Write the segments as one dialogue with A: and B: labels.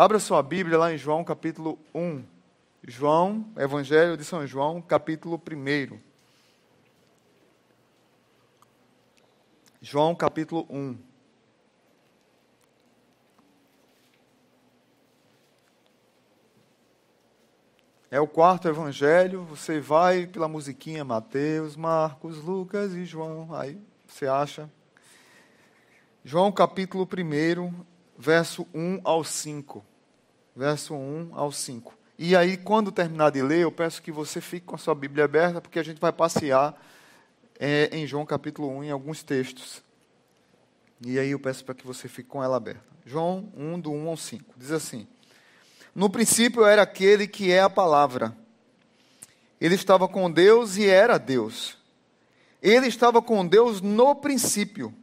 A: Abra sua Bíblia lá em João capítulo 1. João, Evangelho de São João, capítulo 1. João capítulo 1. É o quarto evangelho, você vai pela musiquinha Mateus, Marcos, Lucas e João, aí você acha. João capítulo 1, verso 1 ao 5. Verso 1 ao 5. E aí, quando terminar de ler, eu peço que você fique com a sua Bíblia aberta, porque a gente vai passear é, em João capítulo 1 em alguns textos. E aí eu peço para que você fique com ela aberta. João 1, do 1 ao 5. Diz assim. No princípio era aquele que é a palavra. Ele estava com Deus e era Deus. Ele estava com Deus no princípio.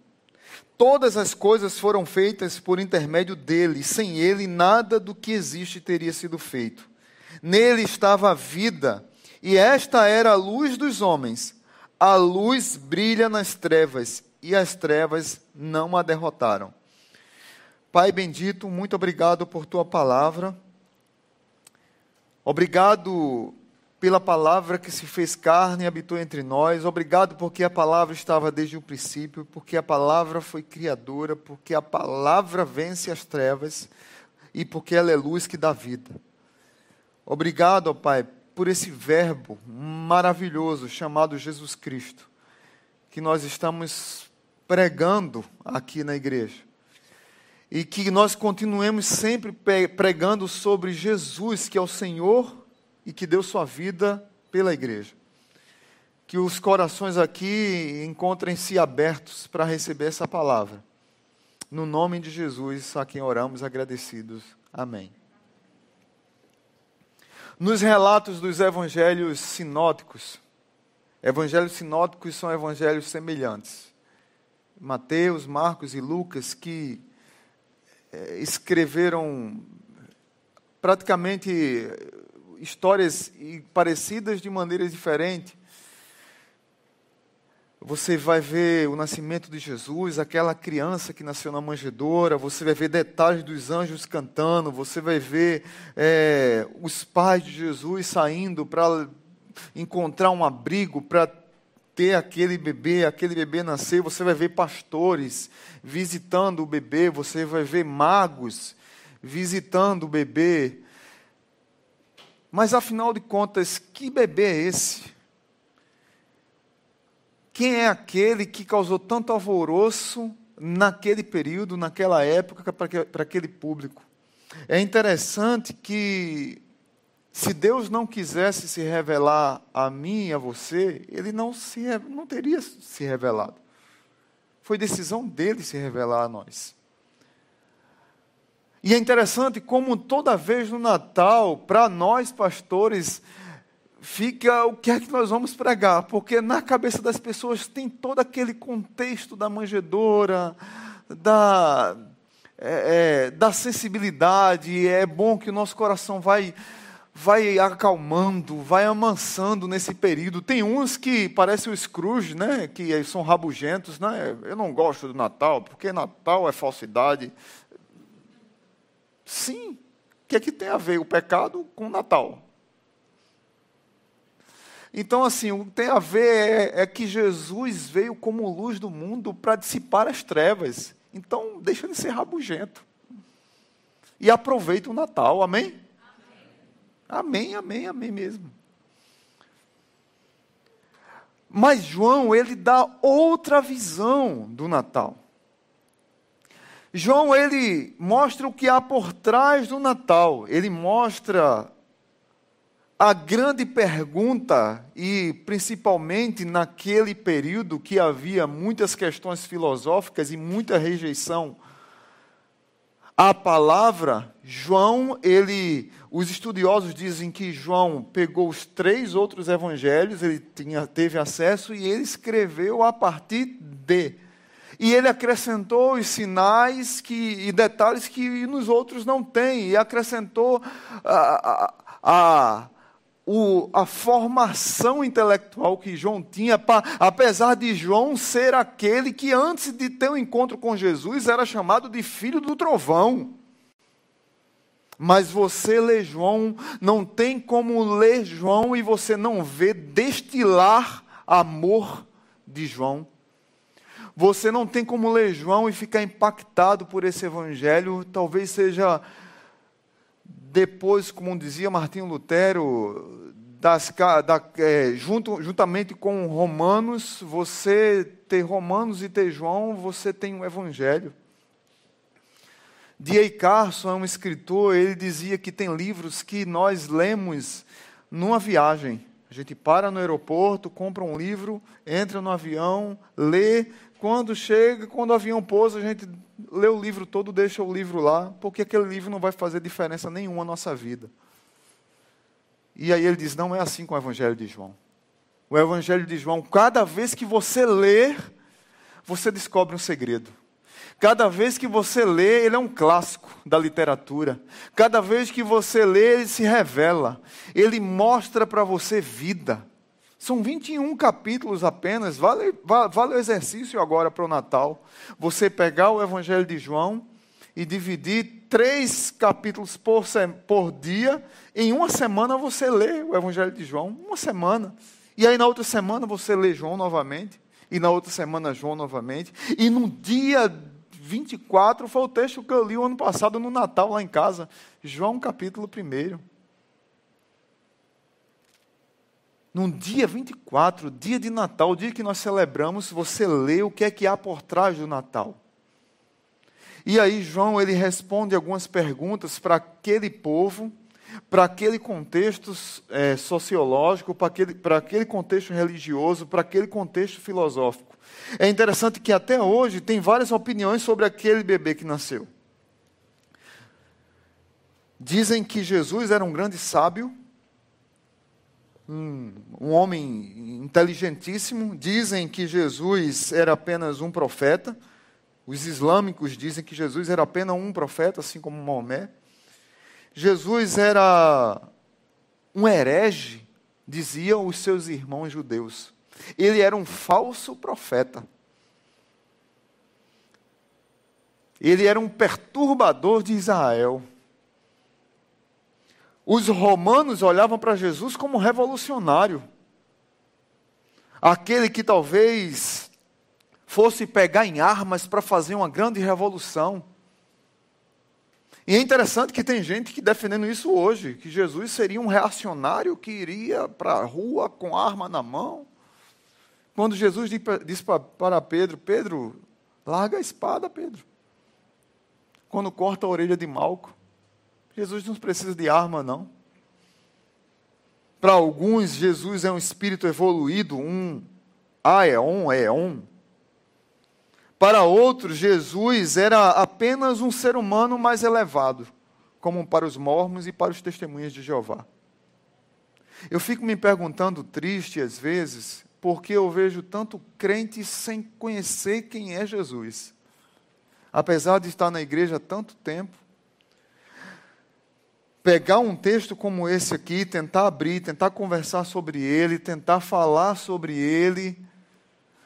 A: Todas as coisas foram feitas por intermédio dele. Sem ele, nada do que existe teria sido feito. Nele estava a vida, e esta era a luz dos homens. A luz brilha nas trevas, e as trevas não a derrotaram. Pai bendito, muito obrigado por tua palavra. Obrigado pela palavra que se fez carne e habitou entre nós. Obrigado porque a palavra estava desde o princípio, porque a palavra foi criadora, porque a palavra vence as trevas e porque ela é luz que dá vida. Obrigado, ó Pai, por esse verbo maravilhoso chamado Jesus Cristo, que nós estamos pregando aqui na igreja e que nós continuemos sempre pregando sobre Jesus, que é o Senhor e que deu sua vida pela igreja. Que os corações aqui encontrem-se abertos para receber essa palavra. No nome de Jesus, a quem oramos agradecidos. Amém. Nos relatos dos evangelhos sinóticos, evangelhos sinóticos são evangelhos semelhantes. Mateus, Marcos e Lucas, que é, escreveram praticamente histórias parecidas de maneiras diferentes. Você vai ver o nascimento de Jesus, aquela criança que nasceu na manjedoura, você vai ver detalhes dos anjos cantando, você vai ver é, os pais de Jesus saindo para encontrar um abrigo, para ter aquele bebê, aquele bebê nascer, você vai ver pastores visitando o bebê, você vai ver magos visitando o bebê. Mas afinal de contas, que bebê é esse? Quem é aquele que causou tanto alvoroço naquele período, naquela época, para aquele público? É interessante que se Deus não quisesse se revelar a mim e a você, ele não, se, não teria se revelado. Foi decisão dele se revelar a nós. E é interessante como toda vez no Natal, para nós pastores, fica o que é que nós vamos pregar, porque na cabeça das pessoas tem todo aquele contexto da manjedoura, da, é, é, da sensibilidade, é bom que o nosso coração vai vai acalmando, vai amansando nesse período. Tem uns que parecem o Scrooge, né? que são rabugentos. Né? Eu não gosto do Natal, porque Natal é falsidade. Sim, o que é que tem a ver o pecado com o Natal? Então, assim, o que tem a ver é, é que Jesus veio como luz do mundo para dissipar as trevas. Então, deixa de ser rabugento. E aproveita o Natal, amém? Amém, amém, amém mesmo. Mas João, ele dá outra visão do Natal. João, ele mostra o que há por trás do Natal. Ele mostra a grande pergunta, e principalmente naquele período que havia muitas questões filosóficas e muita rejeição à palavra, João, ele os estudiosos dizem que João pegou os três outros evangelhos, ele tinha, teve acesso e ele escreveu a partir de. E ele acrescentou os sinais que, e detalhes que nos outros não tem, e acrescentou a, a, a, o, a formação intelectual que João tinha, pra, apesar de João ser aquele que antes de ter o um encontro com Jesus era chamado de filho do trovão. Mas você lê João, não tem como ler João e você não vê destilar amor de João. Você não tem como ler João e ficar impactado por esse evangelho. Talvez seja depois, como dizia Martinho Lutero, das, da, é, junto, juntamente com Romanos, você ter Romanos e ter João, você tem um evangelho. D.A. Carson é um escritor, ele dizia que tem livros que nós lemos numa viagem. A gente para no aeroporto, compra um livro, entra no avião, lê. Quando chega, quando o avião pousa, a gente lê o livro todo, deixa o livro lá, porque aquele livro não vai fazer diferença nenhuma na nossa vida. E aí ele diz: não é assim com o Evangelho de João. O Evangelho de João, cada vez que você lê, você descobre um segredo. Cada vez que você lê, ele é um clássico da literatura. Cada vez que você lê, ele se revela. Ele mostra para você vida. São 21 capítulos apenas. Vale, vale o exercício agora para o Natal. Você pegar o Evangelho de João e dividir três capítulos por, por dia. Em uma semana você lê o Evangelho de João. Uma semana. E aí na outra semana você lê João novamente. E na outra semana João novamente. E no dia 24 foi o texto que eu li o ano passado no Natal lá em casa. João capítulo 1. No dia 24, dia de Natal, o dia que nós celebramos, você lê o que é que há por trás do Natal. E aí João ele responde algumas perguntas para aquele povo, para aquele contexto é, sociológico, para aquele, para aquele contexto religioso, para aquele contexto filosófico. É interessante que até hoje tem várias opiniões sobre aquele bebê que nasceu. Dizem que Jesus era um grande sábio, um, um homem inteligentíssimo. Dizem que Jesus era apenas um profeta. Os islâmicos dizem que Jesus era apenas um profeta, assim como Maomé. Jesus era um herege, diziam os seus irmãos judeus. Ele era um falso profeta. Ele era um perturbador de Israel. Os romanos olhavam para Jesus como revolucionário. Aquele que talvez fosse pegar em armas para fazer uma grande revolução. E é interessante que tem gente que defendendo isso hoje, que Jesus seria um reacionário que iria para a rua com arma na mão. Quando Jesus disse para Pedro: Pedro, larga a espada, Pedro. Quando corta a orelha de Malco, Jesus não precisa de arma, não. Para alguns, Jesus é um espírito evoluído, um aeon, eon. Para outros, Jesus era apenas um ser humano mais elevado, como para os mormons e para os testemunhas de Jeová. Eu fico me perguntando, triste às vezes, porque eu vejo tanto crente sem conhecer quem é Jesus. Apesar de estar na igreja há tanto tempo, pegar um texto como esse aqui, tentar abrir, tentar conversar sobre ele, tentar falar sobre ele,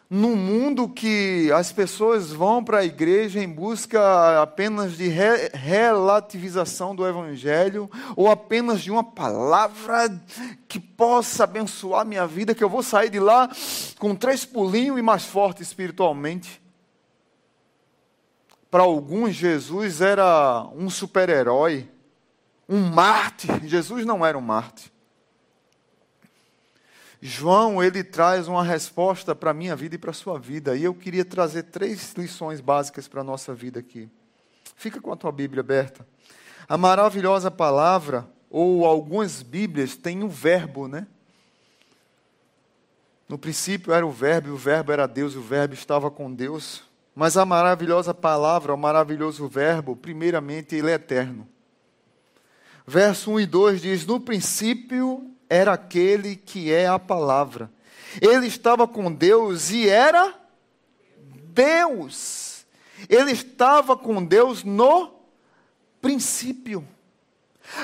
A: num mundo que as pessoas vão para a igreja em busca apenas de re relativização do evangelho, ou apenas de uma palavra que possa abençoar minha vida, que eu vou sair de lá com três pulinhos e mais forte espiritualmente. Para alguns, Jesus era um super-herói, um mártir. Jesus não era um mártir. João, ele traz uma resposta para a minha vida e para a sua vida. E eu queria trazer três lições básicas para a nossa vida aqui. Fica com a tua Bíblia aberta. A maravilhosa palavra, ou algumas Bíblias, tem um verbo, né? No princípio era o verbo, e o verbo era Deus, e o verbo estava com Deus. Mas a maravilhosa palavra, o maravilhoso verbo, primeiramente, ele é eterno. Verso 1 e 2 diz: No princípio era aquele que é a palavra. Ele estava com Deus e era Deus. Ele estava com Deus no princípio.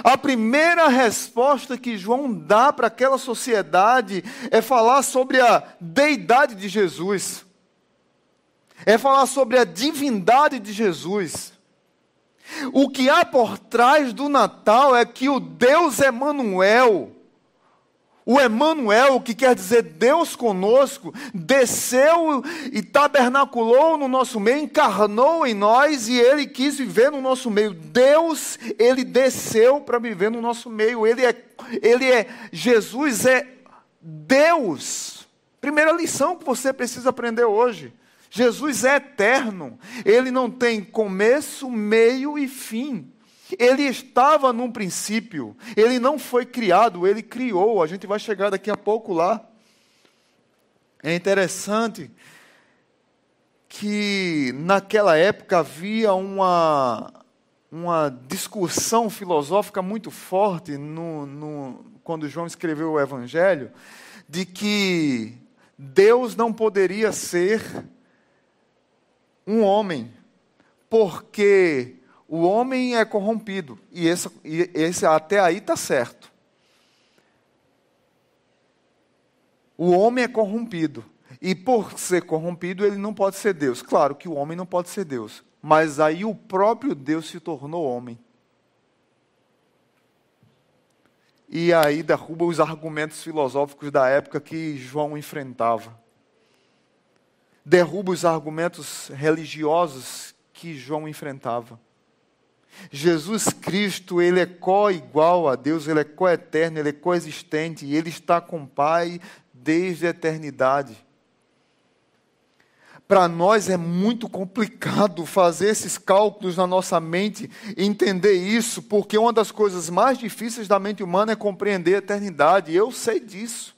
A: A primeira resposta que João dá para aquela sociedade é falar sobre a deidade de Jesus, é falar sobre a divindade de Jesus. O que há por trás do Natal é que o Deus Emanuel, o Emanuel, que quer dizer Deus conosco, desceu e tabernaculou no nosso meio, encarnou em nós e ele quis viver no nosso meio. Deus, ele desceu para viver no nosso meio. Ele é ele é Jesus é Deus. Primeira lição que você precisa aprender hoje. Jesus é eterno. Ele não tem começo, meio e fim. Ele estava num princípio. Ele não foi criado, ele criou. A gente vai chegar daqui a pouco lá. É interessante que naquela época havia uma, uma discussão filosófica muito forte no, no, quando João escreveu o Evangelho, de que Deus não poderia ser um homem, porque o homem é corrompido. E esse, e esse até aí está certo. O homem é corrompido. E por ser corrompido, ele não pode ser Deus. Claro que o homem não pode ser Deus. Mas aí o próprio Deus se tornou homem. E aí derruba os argumentos filosóficos da época que João enfrentava derruba os argumentos religiosos que João enfrentava. Jesus Cristo, ele é co-igual a Deus, ele é co-eterno, ele é coexistente e ele está com o Pai desde a eternidade. Para nós é muito complicado fazer esses cálculos na nossa mente entender isso, porque uma das coisas mais difíceis da mente humana é compreender a eternidade, eu sei disso.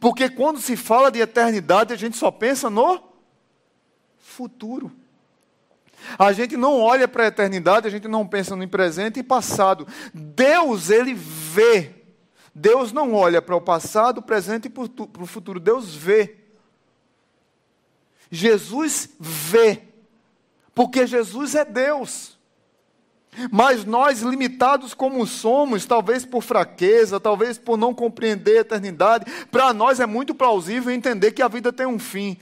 A: Porque quando se fala de eternidade, a gente só pensa no futuro. A gente não olha para a eternidade, a gente não pensa no presente e passado. Deus, ele vê. Deus não olha para o passado, presente e para o futuro. Deus vê. Jesus vê. Porque Jesus é Deus. Mas nós, limitados como somos, talvez por fraqueza, talvez por não compreender a eternidade, para nós é muito plausível entender que a vida tem um fim.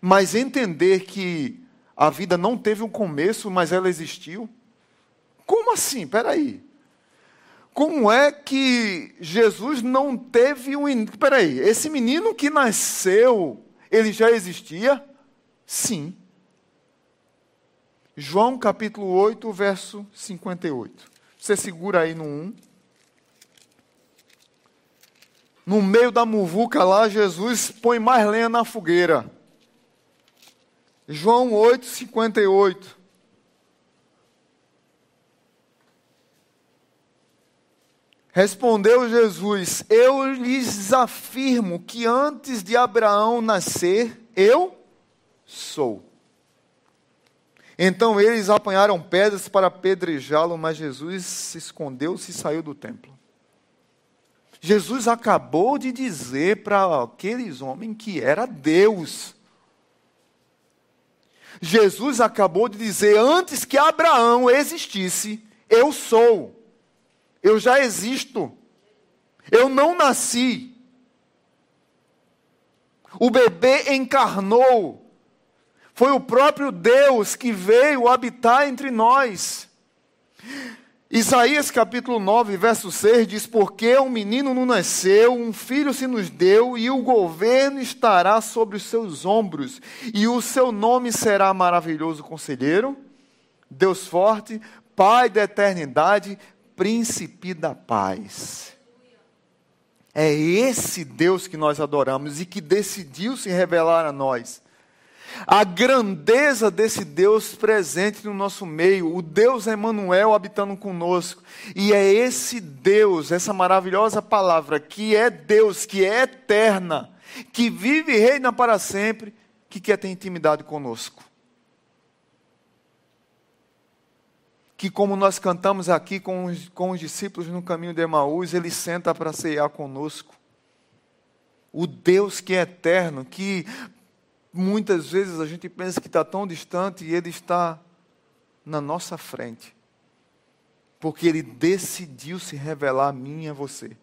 A: Mas entender que a vida não teve um começo, mas ela existiu? Como assim? Espera aí. Como é que Jesus não teve um. Espera aí, esse menino que nasceu, ele já existia? Sim. João capítulo 8, verso 58. Você segura aí no 1. No meio da muvuca lá, Jesus põe mais lenha na fogueira. João 8, 58. Respondeu Jesus: Eu lhes afirmo que antes de Abraão nascer, eu sou. Então eles apanharam pedras para apedrejá-lo, mas Jesus se escondeu-se e saiu do templo. Jesus acabou de dizer para aqueles homens que era Deus. Jesus acabou de dizer antes que Abraão existisse, eu sou. Eu já existo. Eu não nasci. O bebê encarnou. Foi o próprio Deus que veio habitar entre nós. Isaías capítulo 9, verso 6 diz: Porque um menino não nasceu, um filho se nos deu, e o governo estará sobre os seus ombros, e o seu nome será maravilhoso conselheiro, Deus forte, Pai da eternidade, príncipe da paz. É esse Deus que nós adoramos e que decidiu se revelar a nós a grandeza desse Deus presente no nosso meio, o Deus Emmanuel habitando conosco. E é esse Deus, essa maravilhosa palavra, que é Deus, que é eterna, que vive e reina para sempre, que quer ter intimidade conosco. Que, como nós cantamos aqui com os, com os discípulos no caminho de Emaús, ele senta para ceiar conosco. O Deus que é eterno, que muitas vezes a gente pensa que está tão distante e ele está na nossa frente. Porque ele decidiu se revelar a mim e a você.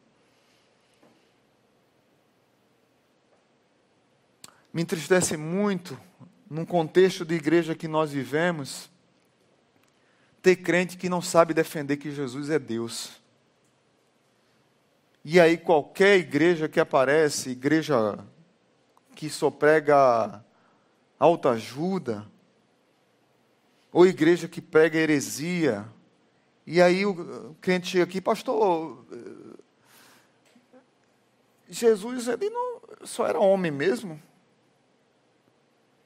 A: Me entristece muito, num contexto de igreja que nós vivemos, ter crente que não sabe defender que Jesus é Deus. E aí qualquer igreja que aparece, igreja que só prega autoajuda, ou igreja que prega heresia, e aí o crente chega aqui, pastor, Jesus ele não, só era homem mesmo.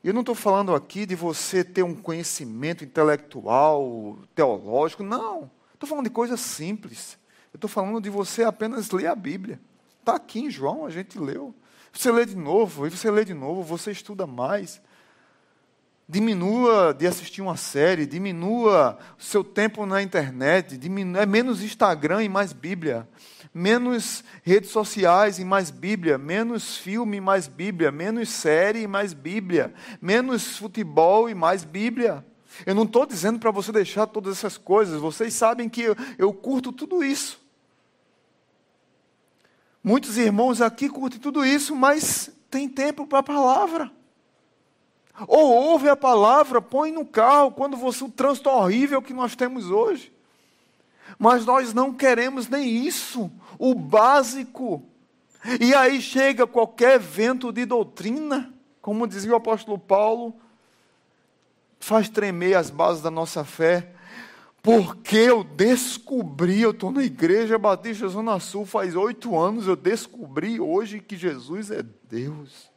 A: Eu não estou falando aqui de você ter um conhecimento intelectual, teológico, não. Estou falando de coisas simples. Eu estou falando de você apenas ler a Bíblia. Está aqui em João, a gente leu. Você lê de novo, e você lê de novo, você estuda mais. Diminua de assistir uma série, diminua o seu tempo na internet, diminua, é menos Instagram e mais Bíblia menos redes sociais e mais Bíblia, menos filme e mais Bíblia, menos série e mais Bíblia, menos futebol e mais Bíblia. Eu não estou dizendo para você deixar todas essas coisas, vocês sabem que eu, eu curto tudo isso. Muitos irmãos aqui curtem tudo isso, mas tem tempo para a palavra. Ou ouve a palavra, põe no carro, quando você o trânsito horrível que nós temos hoje. Mas nós não queremos nem isso, o básico. E aí chega qualquer vento de doutrina, como dizia o apóstolo Paulo, faz tremer as bases da nossa fé, porque eu descobri, eu estou na igreja Batista Zona Sul faz oito anos, eu descobri hoje que Jesus é Deus.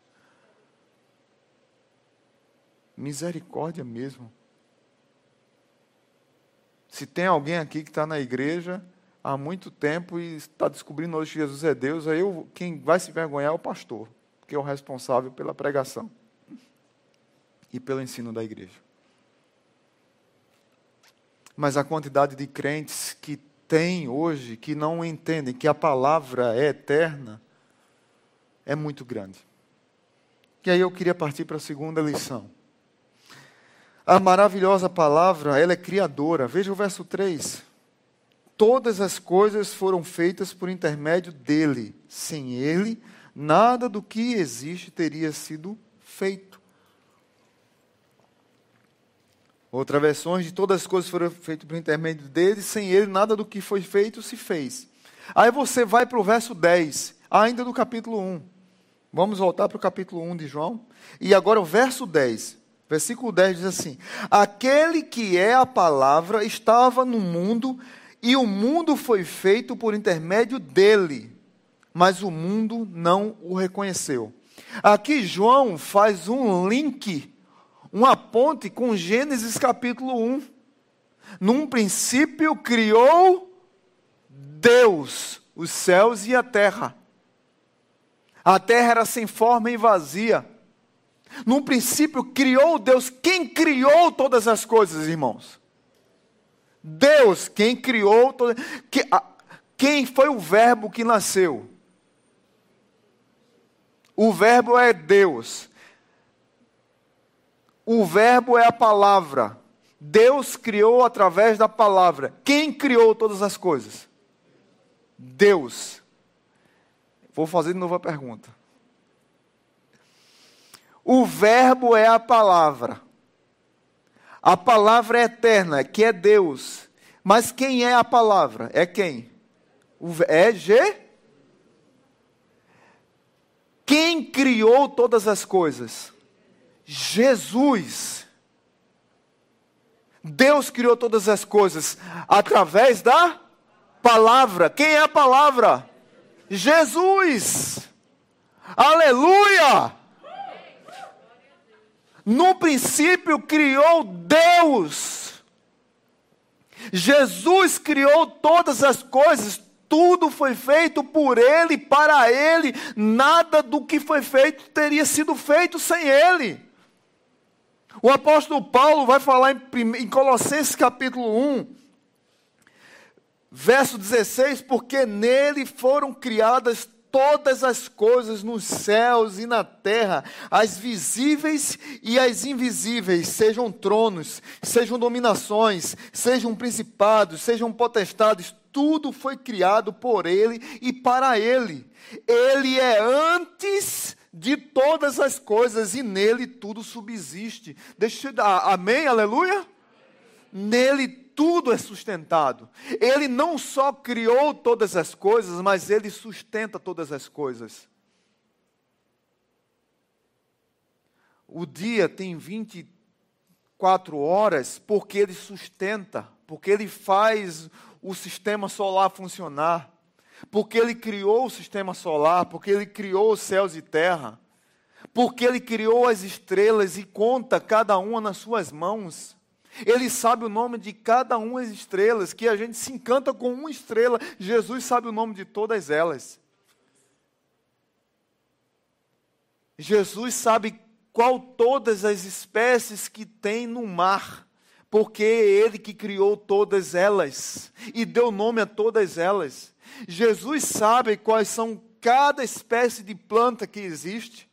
A: Misericórdia mesmo. Se tem alguém aqui que está na igreja há muito tempo e está descobrindo hoje que Jesus é Deus, aí eu, quem vai se vergonhar é o pastor, que é o responsável pela pregação e pelo ensino da igreja. Mas a quantidade de crentes que tem hoje, que não entendem que a palavra é eterna, é muito grande. E aí eu queria partir para a segunda lição. A maravilhosa palavra, ela é criadora. Veja o verso 3. Todas as coisas foram feitas por intermédio dele. Sem ele, nada do que existe teria sido feito. Outra versão de todas as coisas foram feitas por intermédio dele, sem ele, nada do que foi feito se fez. Aí você vai para o verso 10, ainda do capítulo 1. Vamos voltar para o capítulo 1 de João. E agora o verso 10. Versículo 10 diz assim: Aquele que é a palavra estava no mundo, e o mundo foi feito por intermédio dele, mas o mundo não o reconheceu. Aqui João faz um link, uma ponte com Gênesis capítulo 1. Num princípio criou Deus os céus e a terra. A terra era sem forma e vazia num princípio, criou Deus. Quem criou todas as coisas, irmãos? Deus, quem criou todas. Quem foi o Verbo que nasceu? O Verbo é Deus. O Verbo é a palavra. Deus criou através da palavra. Quem criou todas as coisas? Deus. Vou fazer de novo a pergunta. O Verbo é a palavra. A palavra é eterna, que é Deus. Mas quem é a palavra? É quem? É G? Quem criou todas as coisas? Jesus. Deus criou todas as coisas através da palavra. Quem é a palavra? Jesus. Aleluia! No princípio criou Deus. Jesus criou todas as coisas, tudo foi feito por Ele, para Ele, nada do que foi feito teria sido feito sem Ele. O apóstolo Paulo vai falar em, em Colossenses capítulo 1, verso 16: porque nele foram criadas todas as coisas nos céus e na terra, as visíveis e as invisíveis, sejam tronos, sejam dominações, sejam principados, sejam potestades, tudo foi criado por Ele e para Ele. Ele é antes de todas as coisas e nele tudo subsiste. Deixa eu dar, amém, aleluia? Nele tudo é sustentado. Ele não só criou todas as coisas, mas ele sustenta todas as coisas. O dia tem 24 horas porque ele sustenta, porque ele faz o sistema solar funcionar, porque ele criou o sistema solar, porque ele criou os céus e terra, porque ele criou as estrelas e conta cada uma nas suas mãos. Ele sabe o nome de cada uma das estrelas, que a gente se encanta com uma estrela. Jesus sabe o nome de todas elas. Jesus sabe qual todas as espécies que tem no mar, porque é Ele que criou todas elas e deu nome a todas elas. Jesus sabe quais são cada espécie de planta que existe,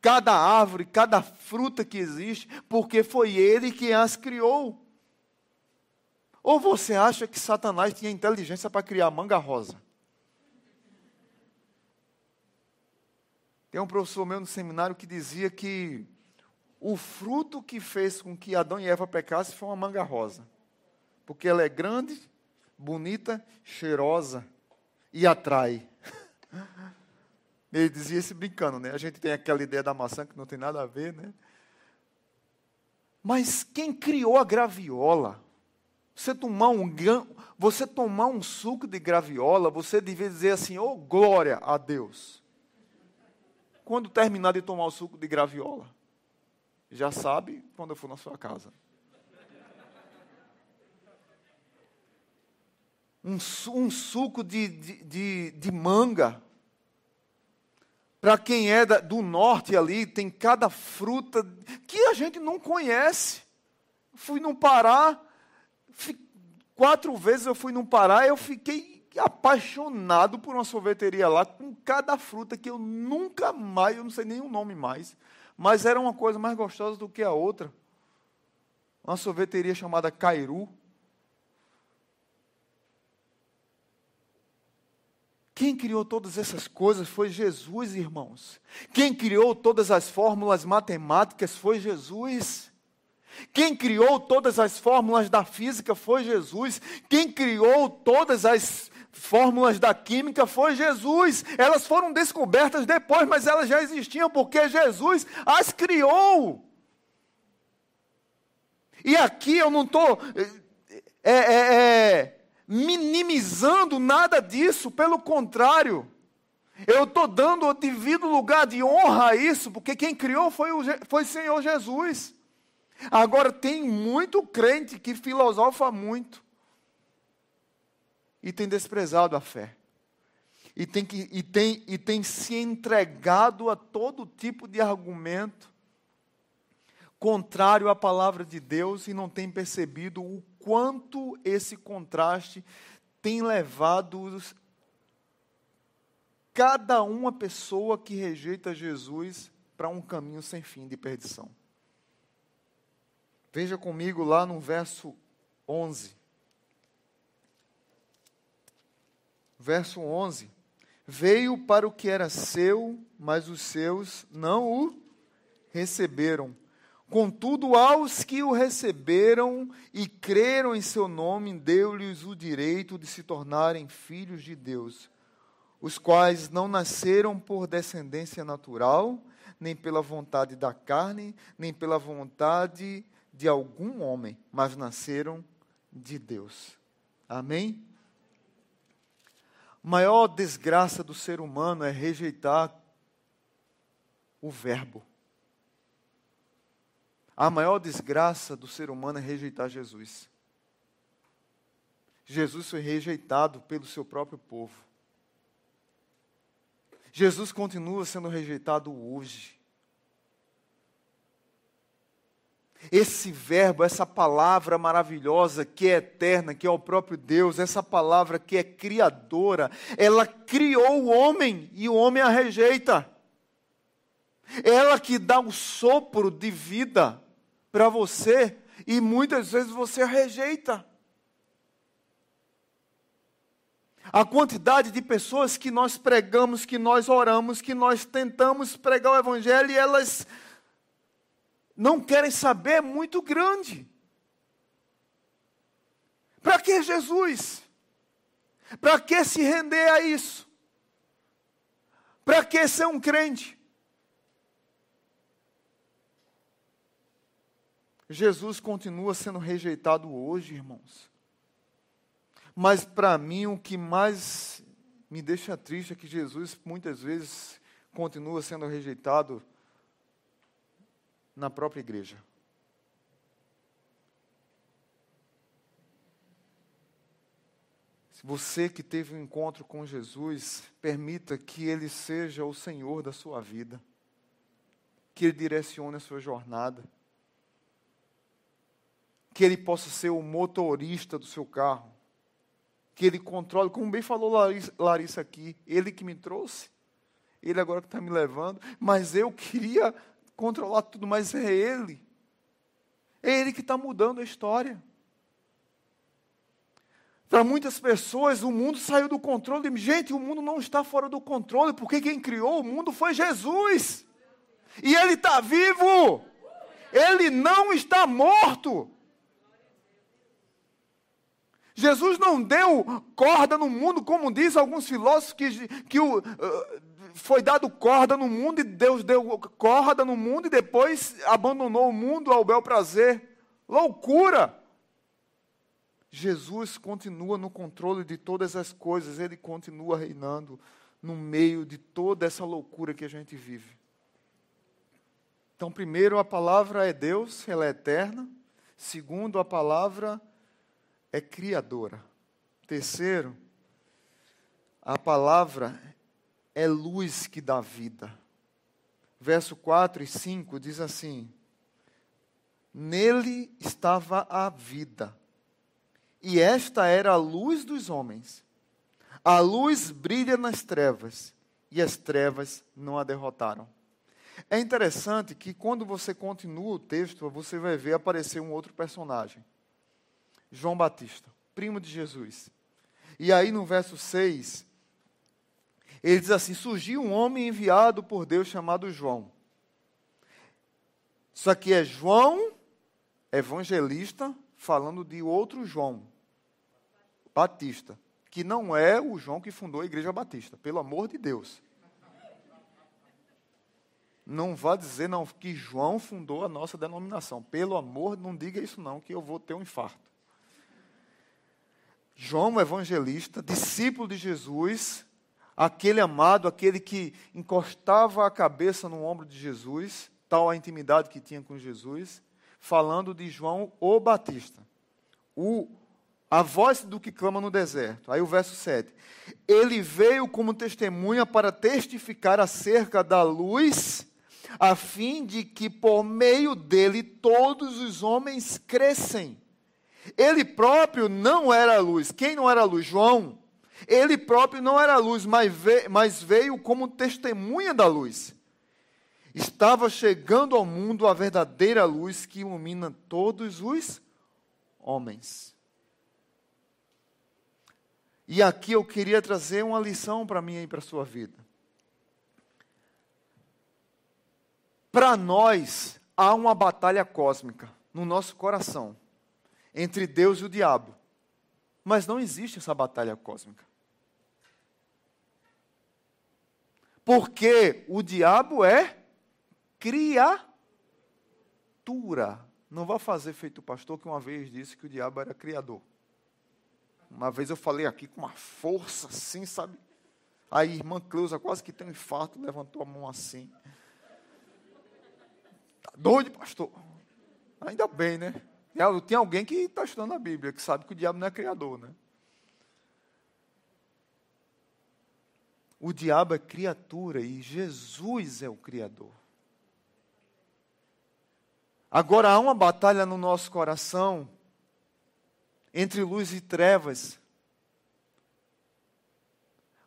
A: cada árvore, cada fruta que existe, porque foi Ele que as criou. Ou você acha que Satanás tinha inteligência para criar manga rosa? Tem um professor meu no seminário que dizia que o fruto que fez com que Adão e Eva pecassem foi uma manga rosa. Porque ela é grande, bonita, cheirosa e atrai. Ele dizia isso brincando, né? A gente tem aquela ideia da maçã que não tem nada a ver, né? Mas quem criou a graviola? Você tomar um, você tomar um suco de graviola, você devia dizer assim: "Oh, glória a Deus" quando terminar de tomar o suco de graviola. Já sabe quando eu for na sua casa. Um, um suco de, de, de, de manga. Para quem é da, do norte ali, tem cada fruta que a gente não conhece. Fui no Pará, quatro vezes eu fui no Pará, eu fiquei apaixonado por uma sorveteria lá, com cada fruta que eu nunca mais, eu não sei nem o nome mais, mas era uma coisa mais gostosa do que a outra. Uma sorveteria chamada Cairu. Quem criou todas essas coisas foi Jesus, irmãos. Quem criou todas as fórmulas matemáticas foi Jesus. Quem criou todas as fórmulas da física foi Jesus. Quem criou todas as fórmulas da química foi Jesus. Elas foram descobertas depois, mas elas já existiam porque Jesus as criou. E aqui eu não estou é, é, é, minimizando nada disso, pelo contrário. Eu estou dando o devido lugar de honra a isso, porque quem criou foi o foi Senhor Jesus. Agora, tem muito crente que filosofa muito e tem desprezado a fé. E tem, que, e, tem, e tem se entregado a todo tipo de argumento contrário à palavra de Deus e não tem percebido o quanto esse contraste tem levado cada uma pessoa que rejeita Jesus para um caminho sem fim de perdição. Veja comigo lá no verso 11. verso 11: Veio para o que era seu, mas os seus não o receberam. Contudo, aos que o receberam e creram em seu nome, deu-lhes o direito de se tornarem filhos de Deus, os quais não nasceram por descendência natural, nem pela vontade da carne, nem pela vontade de algum homem, mas nasceram de Deus. Amém? maior desgraça do ser humano é rejeitar o Verbo. A maior desgraça do ser humano é rejeitar Jesus. Jesus foi rejeitado pelo seu próprio povo. Jesus continua sendo rejeitado hoje. Esse verbo, essa palavra maravilhosa que é eterna, que é o próprio Deus, essa palavra que é criadora, ela criou o homem e o homem a rejeita. Ela que dá o sopro de vida para você e muitas vezes você rejeita. A quantidade de pessoas que nós pregamos, que nós oramos, que nós tentamos pregar o Evangelho e elas não querem saber é muito grande. Para que Jesus? Para que se render a isso? Para que ser um crente? Jesus continua sendo rejeitado hoje, irmãos. Mas para mim o que mais me deixa triste é que Jesus muitas vezes continua sendo rejeitado na própria igreja. Você que teve um encontro com Jesus, permita que Ele seja o Senhor da sua vida, que Ele direcione a sua jornada, que Ele possa ser o motorista do seu carro, que Ele controle, como bem falou Larissa, aqui, Ele que me trouxe, Ele agora que está me levando, mas eu queria controlar tudo, mas é Ele, é Ele que está mudando a história. Para muitas pessoas, o mundo saiu do controle. Gente, o mundo não está fora do controle, porque quem criou o mundo foi Jesus. E Ele está vivo. Ele não está morto. Jesus não deu corda no mundo, como diz alguns filósofos, que, que o, uh, foi dado corda no mundo e Deus deu corda no mundo e depois abandonou o mundo ao bel prazer. Loucura! Jesus continua no controle de todas as coisas, ele continua reinando no meio de toda essa loucura que a gente vive. Então, primeiro, a palavra é Deus, ela é eterna. Segundo, a palavra é criadora. Terceiro, a palavra é luz que dá vida. Verso 4 e 5 diz assim: Nele estava a vida e esta era a luz dos homens. A luz brilha nas trevas, e as trevas não a derrotaram. É interessante que quando você continua o texto, você vai ver aparecer um outro personagem. João Batista, primo de Jesus. E aí no verso 6, ele diz assim: Surgiu um homem enviado por Deus chamado João. Isso aqui é João, evangelista, falando de outro João, Batista, que não é o João que fundou a Igreja Batista, pelo amor de Deus. Não vá dizer não que João fundou a nossa denominação. Pelo amor, não diga isso não, que eu vou ter um infarto. João, evangelista, discípulo de Jesus, aquele amado, aquele que encostava a cabeça no ombro de Jesus, tal a intimidade que tinha com Jesus, falando de João o Batista, o, a voz do que clama no deserto. Aí o verso 7. Ele veio como testemunha para testificar acerca da luz, a fim de que por meio dele todos os homens crescem. Ele próprio não era luz. Quem não era luz? João. Ele próprio não era luz, mas veio, como testemunha da luz estava chegando ao mundo a verdadeira luz que ilumina todos os homens. E aqui eu queria trazer uma lição para mim e para a sua vida. Para nós, há uma batalha cósmica no nosso coração entre Deus e o diabo. Mas não existe essa batalha cósmica. Porque o diabo é criatura. Não vá fazer feito o pastor que uma vez disse que o diabo era criador. Uma vez eu falei aqui com uma força assim, sabe? Aí a irmã Cleusa quase que tem um infarto, levantou a mão assim. Tá doido, pastor? Ainda bem, né? Tem alguém que está estudando a Bíblia, que sabe que o diabo não é criador, né? O diabo é criatura e Jesus é o Criador. Agora há uma batalha no nosso coração entre luz e trevas.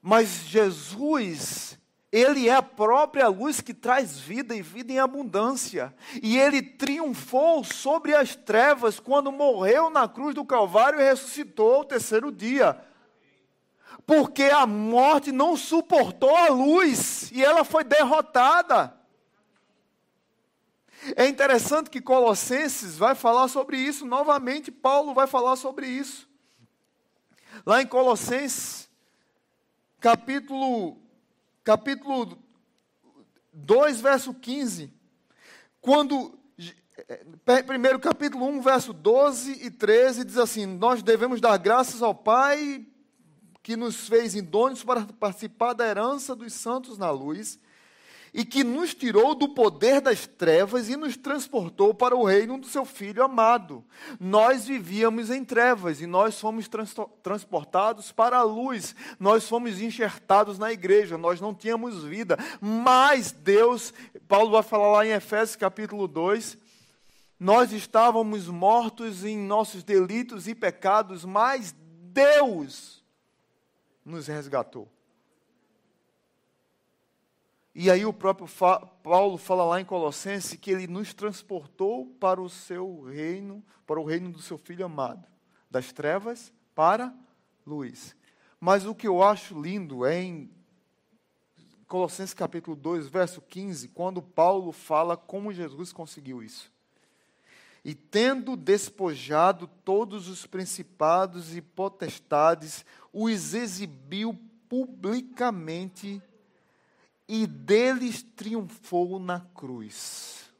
A: Mas Jesus, Ele é a própria luz que traz vida e vida em abundância. E Ele triunfou sobre as trevas quando morreu na cruz do Calvário e ressuscitou ao terceiro dia. Porque a morte não suportou a luz e ela foi derrotada. É interessante que Colossenses vai falar sobre isso, novamente Paulo vai falar sobre isso. Lá em Colossenses, capítulo, capítulo 2, verso 15, quando primeiro capítulo 1, verso 12 e 13 diz assim: Nós devemos dar graças ao Pai que nos fez idôneos para participar da herança dos santos na luz e que nos tirou do poder das trevas e nos transportou para o reino do seu Filho amado. Nós vivíamos em trevas e nós fomos trans transportados para a luz, nós fomos enxertados na igreja, nós não tínhamos vida, mas Deus, Paulo vai falar lá em Efésios capítulo 2, nós estávamos mortos em nossos delitos e pecados, mas Deus nos resgatou. E aí o próprio Paulo fala lá em Colossenses que ele nos transportou para o seu reino, para o reino do seu filho amado, das trevas para luz. Mas o que eu acho lindo é em Colossenses capítulo 2, verso 15, quando Paulo fala como Jesus conseguiu isso. E tendo despojado todos os principados e potestades, os exibiu publicamente e deles triunfou na cruz.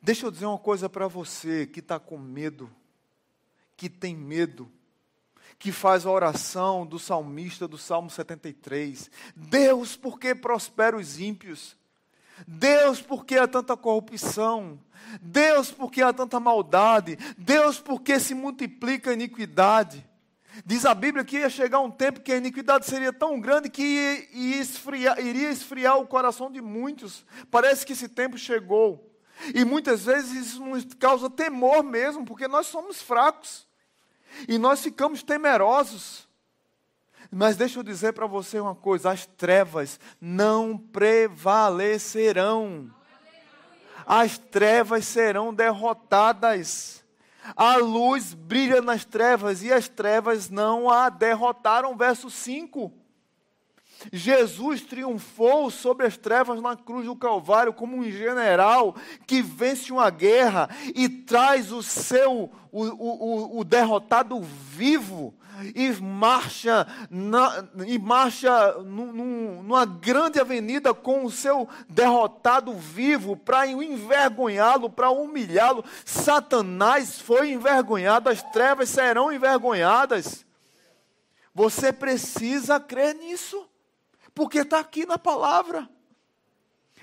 A: Deixa eu dizer uma coisa para você que está com medo, que tem medo, que faz a oração do salmista do Salmo 73. Deus, por que prospera os ímpios? Deus, por que há tanta corrupção? Deus, por que há tanta maldade? Deus, por que se multiplica a iniquidade? Diz a Bíblia que ia chegar um tempo que a iniquidade seria tão grande que ia esfriar, iria esfriar o coração de muitos. Parece que esse tempo chegou. E muitas vezes isso nos causa temor mesmo, porque nós somos fracos. E nós ficamos temerosos. Mas deixa eu dizer para você uma coisa: as trevas não prevalecerão. As trevas serão derrotadas. A luz brilha nas trevas e as trevas não a derrotaram. Verso 5. Jesus triunfou sobre as trevas na cruz do Calvário como um general que vence uma guerra e traz o seu, o, o, o derrotado vivo e marcha, na, e marcha numa grande avenida com o seu derrotado vivo para envergonhá-lo, para humilhá-lo. Satanás foi envergonhado, as trevas serão envergonhadas. Você precisa crer nisso, porque está aqui na palavra.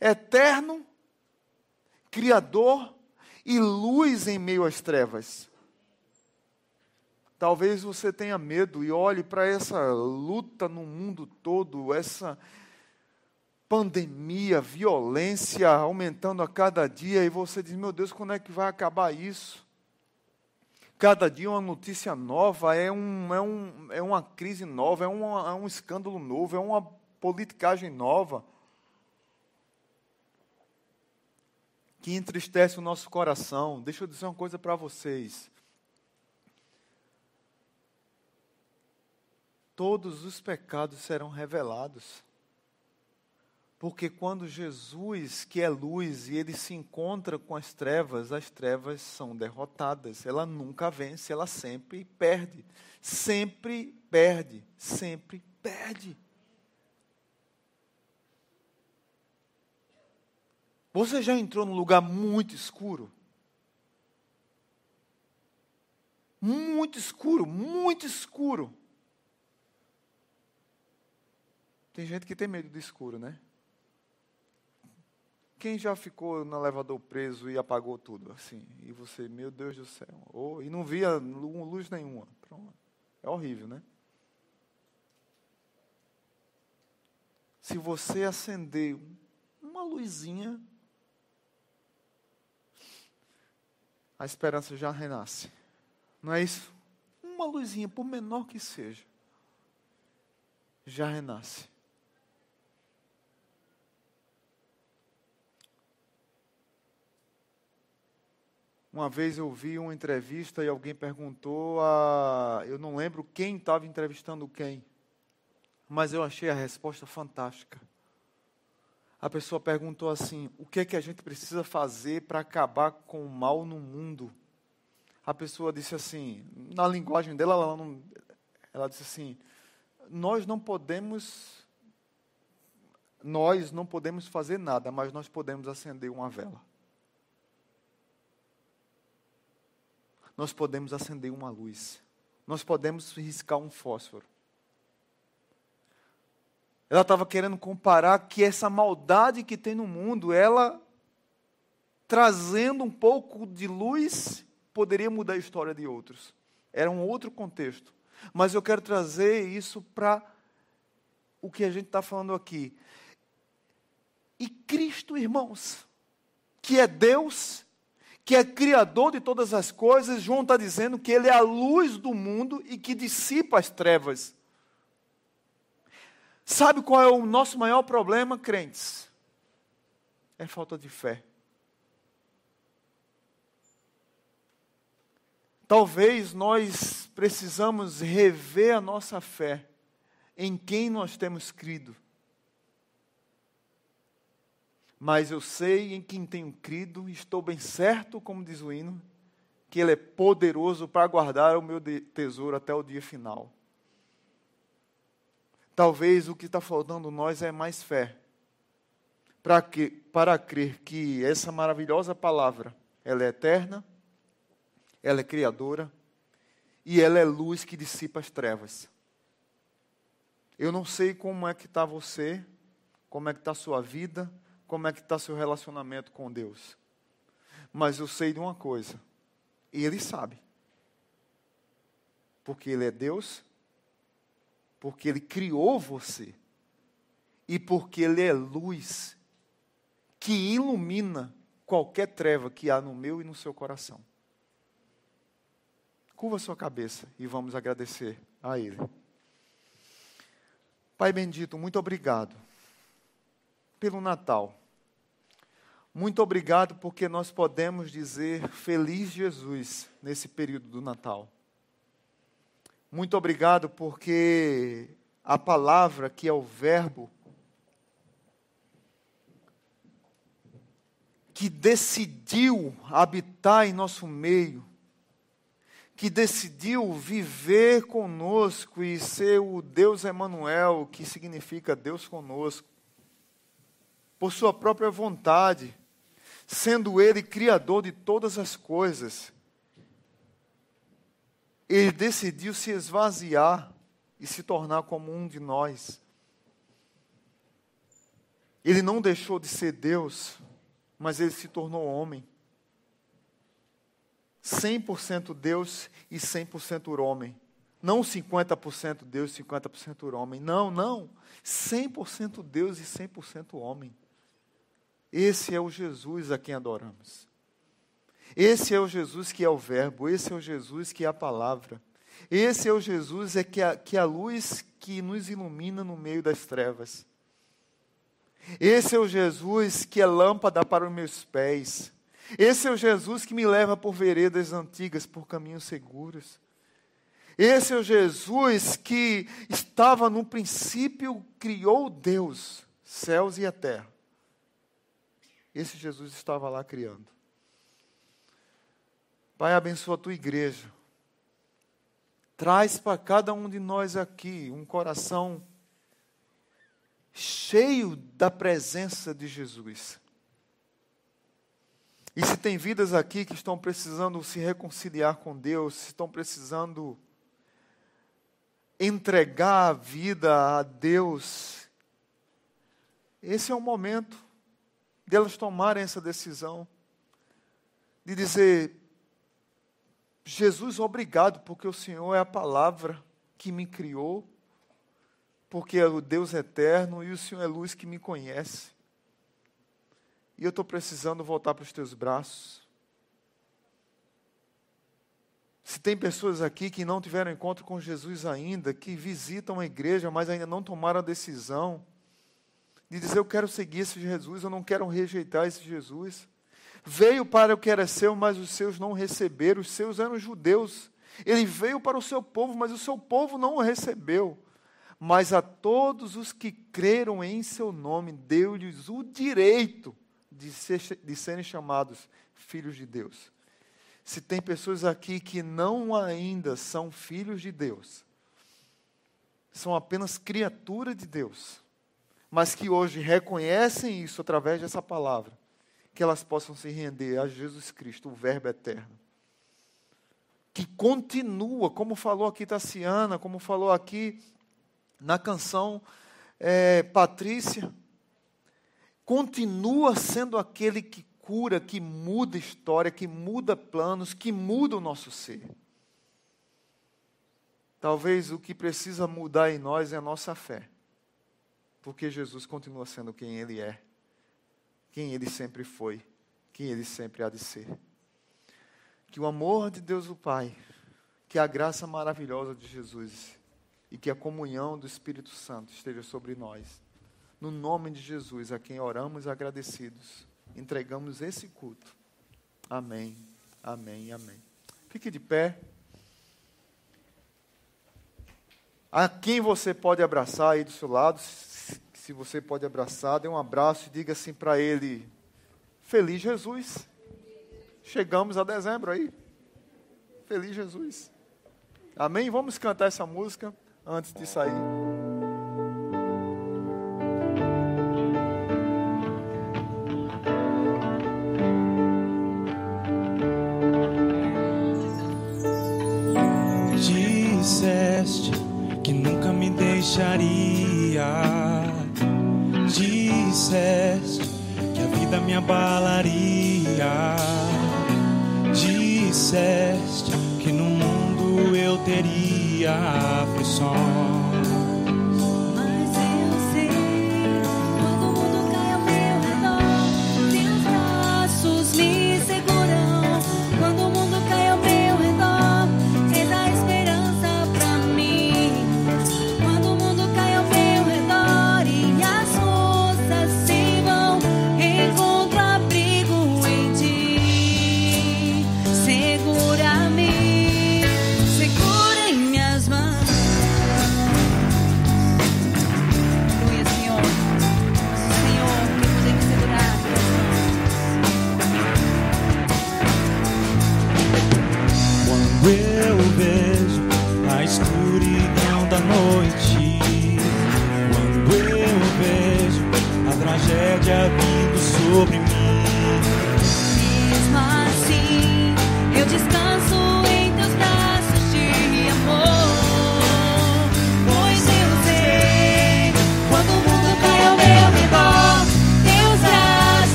A: Eterno, Criador e luz em meio às trevas. Talvez você tenha medo e olhe para essa luta no mundo todo, essa pandemia, violência aumentando a cada dia, e você diz: Meu Deus, quando é que vai acabar isso? Cada dia uma notícia nova, é, um, é, um, é uma crise nova, é, uma, é um escândalo novo, é uma politicagem nova. Que entristece o nosso coração. Deixa eu dizer uma coisa para vocês. Todos os pecados serão revelados. Porque quando Jesus, que é luz, e ele se encontra com as trevas, as trevas são derrotadas. Ela nunca vence, ela sempre perde. Sempre perde, sempre perde. Você já entrou num lugar muito escuro? Muito escuro, muito escuro. Tem gente que tem medo do escuro, né? Quem já ficou no elevador preso e apagou tudo, assim? E você, meu Deus do céu. E não via luz nenhuma. Pronto. É horrível, né? Se você acender uma luzinha, a esperança já renasce. Não é isso? Uma luzinha, por menor que seja, já renasce. Uma vez eu vi uma entrevista e alguém perguntou a. Eu não lembro quem estava entrevistando quem, mas eu achei a resposta fantástica. A pessoa perguntou assim: o que é que a gente precisa fazer para acabar com o mal no mundo? a pessoa disse assim, na linguagem dela, ela, não, ela disse assim: Nós não podemos, nós não podemos fazer nada, mas nós podemos acender uma vela. Nós podemos acender uma luz. Nós podemos riscar um fósforo. Ela estava querendo comparar que essa maldade que tem no mundo, ela trazendo um pouco de luz, poderia mudar a história de outros. Era um outro contexto. Mas eu quero trazer isso para o que a gente está falando aqui. E Cristo, irmãos, que é Deus, que é Criador de todas as coisas, João está dizendo que Ele é a luz do mundo e que dissipa as trevas. Sabe qual é o nosso maior problema, crentes? É falta de fé. Talvez nós precisamos rever a nossa fé em quem nós temos crido. Mas eu sei em quem tenho crido, estou bem certo, como diz o hino, que Ele é poderoso para guardar o meu tesouro até o dia final. Talvez o que está faltando nós é mais fé. Para, que, para crer que essa maravilhosa palavra, ela é eterna, ela é criadora e ela é luz que dissipa as trevas. Eu não sei como é que está você, como é que está a sua vida, como é que está seu relacionamento com Deus. Mas eu sei de uma coisa, Ele sabe. Porque Ele é Deus porque Ele criou você e porque Ele é luz que ilumina qualquer treva que há no meu e no seu coração. Curva sua cabeça e vamos agradecer a Ele. Pai bendito, muito obrigado pelo Natal. Muito obrigado porque nós podemos dizer Feliz Jesus nesse período do Natal. Muito obrigado porque a palavra que é o Verbo, que decidiu habitar em nosso meio, que decidiu viver conosco e ser o Deus Emanuel, que significa Deus conosco, por sua própria vontade, sendo ele criador de todas as coisas ele decidiu se esvaziar e se tornar como um de nós. Ele não deixou de ser Deus, mas ele se tornou homem. 100% Deus e 100% homem. Não 50% Deus e 50% homem. Não, não. 100% Deus e 100% homem. Esse é o Jesus a quem adoramos. Esse é o Jesus que é o Verbo, esse é o Jesus que é a palavra. Esse é o Jesus é que, a, que é a luz que nos ilumina no meio das trevas. Esse é o Jesus que é lâmpada para os meus pés. Esse é o Jesus que me leva por veredas antigas, por caminhos seguros. Esse é o Jesus que estava no princípio, criou Deus, céus e a terra. Esse Jesus estava lá criando. Pai, abençoa a tua igreja. Traz para cada um de nós aqui um coração cheio da presença de Jesus. E se tem vidas aqui que estão precisando se reconciliar com Deus, se estão precisando entregar a vida a Deus, esse é o momento delas tomarem essa decisão, de dizer: Jesus, obrigado, porque o Senhor é a palavra que me criou, porque é o Deus eterno e o Senhor é luz que me conhece. E eu estou precisando voltar para os teus braços. Se tem pessoas aqui que não tiveram encontro com Jesus ainda, que visitam a igreja, mas ainda não tomaram a decisão de dizer: Eu quero seguir esse Jesus, eu não quero rejeitar esse Jesus. Veio para o que era seu, mas os seus não receberam. Os seus eram judeus. Ele veio para o seu povo, mas o seu povo não o recebeu. Mas a todos os que creram em seu nome, deu-lhes o direito de, ser, de serem chamados filhos de Deus.
B: se tem pessoas aqui que não ainda são filhos de Deus, são apenas criaturas de Deus, mas que hoje reconhecem isso através dessa palavra, que elas possam se render a Jesus Cristo, o Verbo eterno. Que continua, como falou aqui Tassiana, como falou aqui na canção é, Patrícia, continua sendo aquele que cura, que muda história, que muda planos, que muda o nosso ser. Talvez o que precisa mudar em nós é a nossa fé. Porque Jesus continua sendo quem Ele é, quem Ele sempre foi, quem Ele sempre há de ser. Que o amor de Deus o Pai, que a graça maravilhosa de Jesus e que a comunhão do Espírito Santo esteja sobre nós. No nome de Jesus, a quem oramos agradecidos entregamos esse culto. Amém, amém, amém. Fique de pé. A quem você pode abraçar aí do seu lado, se você pode abraçar, dê um abraço e diga assim para ele: Feliz Jesus. Chegamos a dezembro aí. Feliz Jesus. Amém? Vamos cantar essa música antes de sair.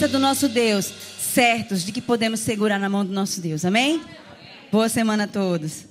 B: Presença do nosso Deus, certos de que podemos segurar na mão do nosso Deus. Amém? Boa semana a todos.